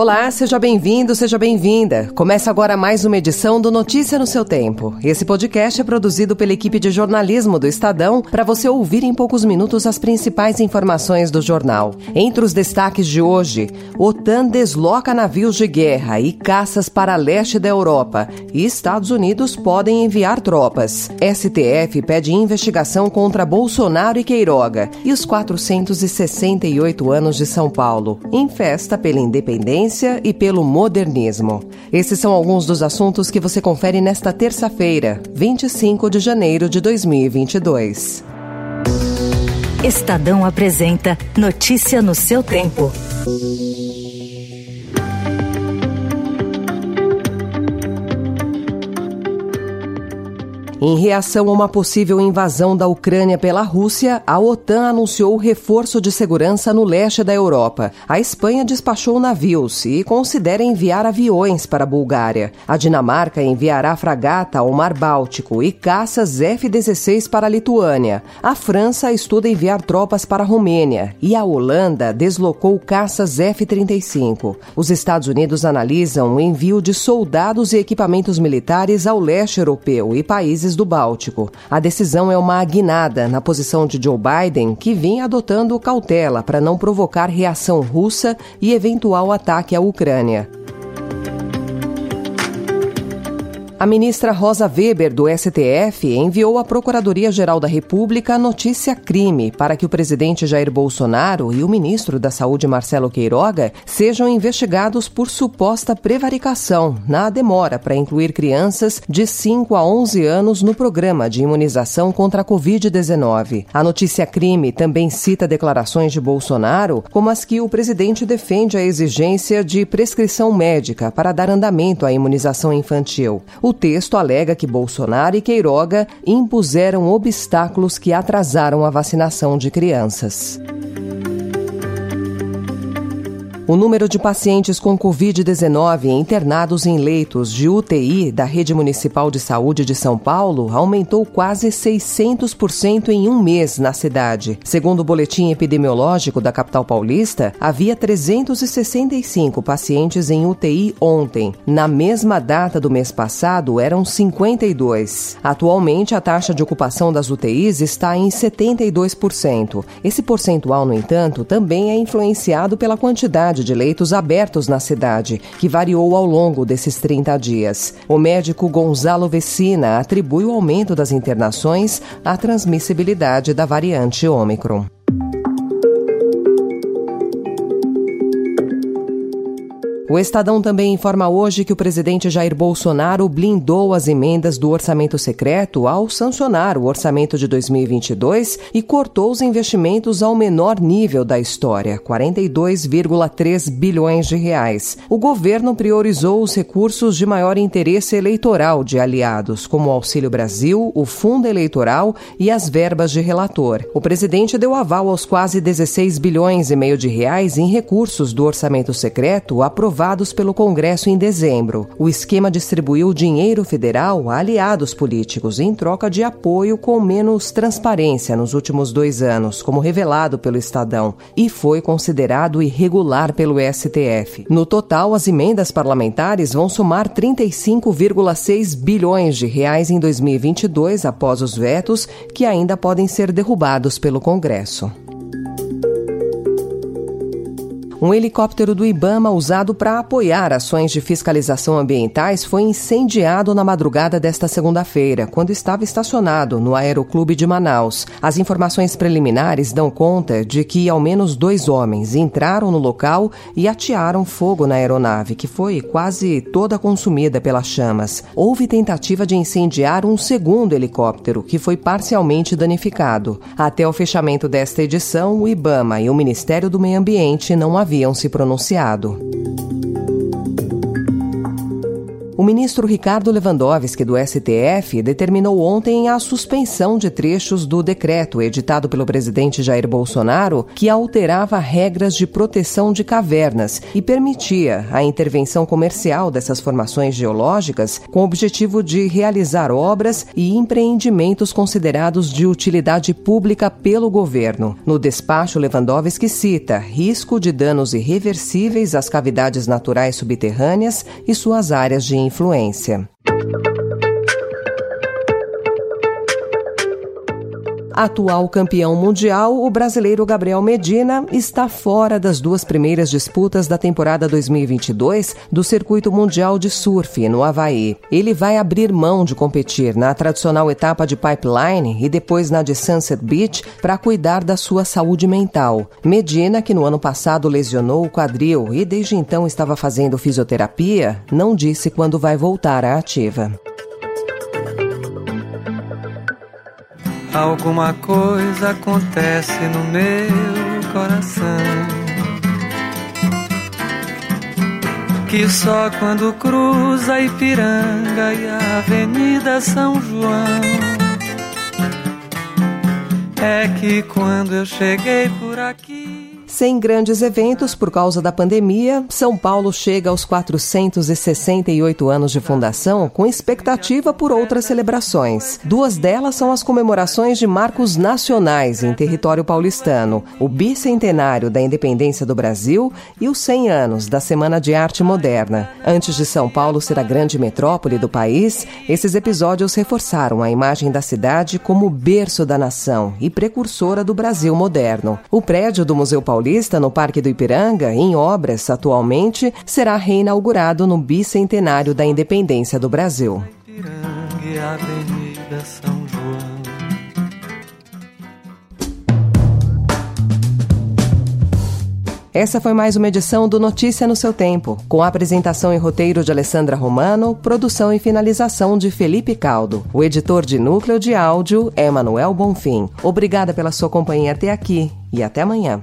Olá, seja bem-vindo, seja bem-vinda. Começa agora mais uma edição do Notícia no seu Tempo. Esse podcast é produzido pela equipe de jornalismo do Estadão para você ouvir em poucos minutos as principais informações do jornal. Entre os destaques de hoje, OTAN desloca navios de guerra e caças para leste da Europa e Estados Unidos podem enviar tropas. STF pede investigação contra Bolsonaro e Queiroga e os 468 anos de São Paulo, em festa pela independência ciência e pelo modernismo. Esses são alguns dos assuntos que você confere nesta terça-feira, 25 de janeiro de 2022. Estadão apresenta Notícia no seu tempo. Em reação a uma possível invasão da Ucrânia pela Rússia, a OTAN anunciou reforço de segurança no leste da Europa. A Espanha despachou navios e considera enviar aviões para a Bulgária. A Dinamarca enviará fragata ao Mar Báltico e caças F-16 para a Lituânia. A França estuda enviar tropas para a Romênia e a Holanda deslocou caças F-35. Os Estados Unidos analisam o envio de soldados e equipamentos militares ao leste europeu e países países do Báltico. A decisão é uma guinada na posição de Joe Biden, que vinha adotando cautela para não provocar reação russa e eventual ataque à Ucrânia. A ministra Rosa Weber, do STF, enviou à Procuradoria-Geral da República a notícia crime para que o presidente Jair Bolsonaro e o ministro da Saúde, Marcelo Queiroga, sejam investigados por suposta prevaricação na demora para incluir crianças de 5 a 11 anos no programa de imunização contra a Covid-19. A notícia crime também cita declarações de Bolsonaro, como as que o presidente defende a exigência de prescrição médica para dar andamento à imunização infantil. Texto alega que Bolsonaro e Queiroga impuseram obstáculos que atrasaram a vacinação de crianças. O número de pacientes com Covid-19 internados em leitos de UTI da Rede Municipal de Saúde de São Paulo aumentou quase 600% em um mês na cidade. Segundo o boletim epidemiológico da capital paulista, havia 365 pacientes em UTI ontem. Na mesma data do mês passado, eram 52. Atualmente, a taxa de ocupação das UTIs está em 72%. Esse percentual, no entanto, também é influenciado pela quantidade quantidade de leitos abertos na cidade, que variou ao longo desses 30 dias. O médico Gonzalo Vecina atribui o aumento das internações à transmissibilidade da variante Ômicron. O Estadão também informa hoje que o presidente Jair Bolsonaro blindou as emendas do orçamento secreto ao sancionar o orçamento de 2022 e cortou os investimentos ao menor nível da história, 42,3 bilhões de reais. O governo priorizou os recursos de maior interesse eleitoral de aliados, como o Auxílio Brasil, o Fundo Eleitoral e as verbas de relator. O presidente deu aval aos quase 16 bilhões e meio de reais em recursos do orçamento secreto aprovados aprovados pelo Congresso em dezembro. O esquema distribuiu dinheiro federal a aliados políticos em troca de apoio com menos transparência nos últimos dois anos, como revelado pelo Estadão, e foi considerado irregular pelo STF. No total, as emendas parlamentares vão somar 35,6 bilhões de reais em 2022 após os vetos que ainda podem ser derrubados pelo Congresso. Um helicóptero do Ibama usado para apoiar ações de fiscalização ambientais foi incendiado na madrugada desta segunda-feira, quando estava estacionado no Aeroclube de Manaus. As informações preliminares dão conta de que ao menos dois homens entraram no local e atearam fogo na aeronave, que foi quase toda consumida pelas chamas. Houve tentativa de incendiar um segundo helicóptero, que foi parcialmente danificado. Até o fechamento desta edição, o Ibama e o Ministério do Meio Ambiente não haviam se pronunciado. O ministro Ricardo Lewandowski, do STF, determinou ontem a suspensão de trechos do decreto editado pelo presidente Jair Bolsonaro que alterava regras de proteção de cavernas e permitia a intervenção comercial dessas formações geológicas com o objetivo de realizar obras e empreendimentos considerados de utilidade pública pelo governo. No despacho, Lewandowski cita risco de danos irreversíveis às cavidades naturais subterrâneas e suas áreas de influência. Atual campeão mundial, o brasileiro Gabriel Medina está fora das duas primeiras disputas da temporada 2022 do Circuito Mundial de Surf, no Havaí. Ele vai abrir mão de competir na tradicional etapa de pipeline e depois na de Sunset Beach para cuidar da sua saúde mental. Medina, que no ano passado lesionou o quadril e desde então estava fazendo fisioterapia, não disse quando vai voltar à ativa. Alguma coisa acontece no meu coração. Que só quando cruza Ipiranga e a Avenida São João. É que quando eu cheguei por aqui. Sem grandes eventos por causa da pandemia, São Paulo chega aos 468 anos de fundação com expectativa por outras celebrações. Duas delas são as comemorações de marcos nacionais em território paulistano, o bicentenário da independência do Brasil e os 100 anos da Semana de Arte Moderna. Antes de São Paulo ser a grande metrópole do país, esses episódios reforçaram a imagem da cidade como berço da nação e precursora do Brasil moderno. O prédio do Museu Paulista Paulista, no Parque do Ipiranga, em obras atualmente, será reinaugurado no bicentenário da independência do Brasil. Essa foi mais uma edição do Notícia no seu tempo, com a apresentação e roteiro de Alessandra Romano, produção e finalização de Felipe Caldo. O editor de núcleo de áudio é Manuel Bonfim. Obrigada pela sua companhia até aqui e até amanhã.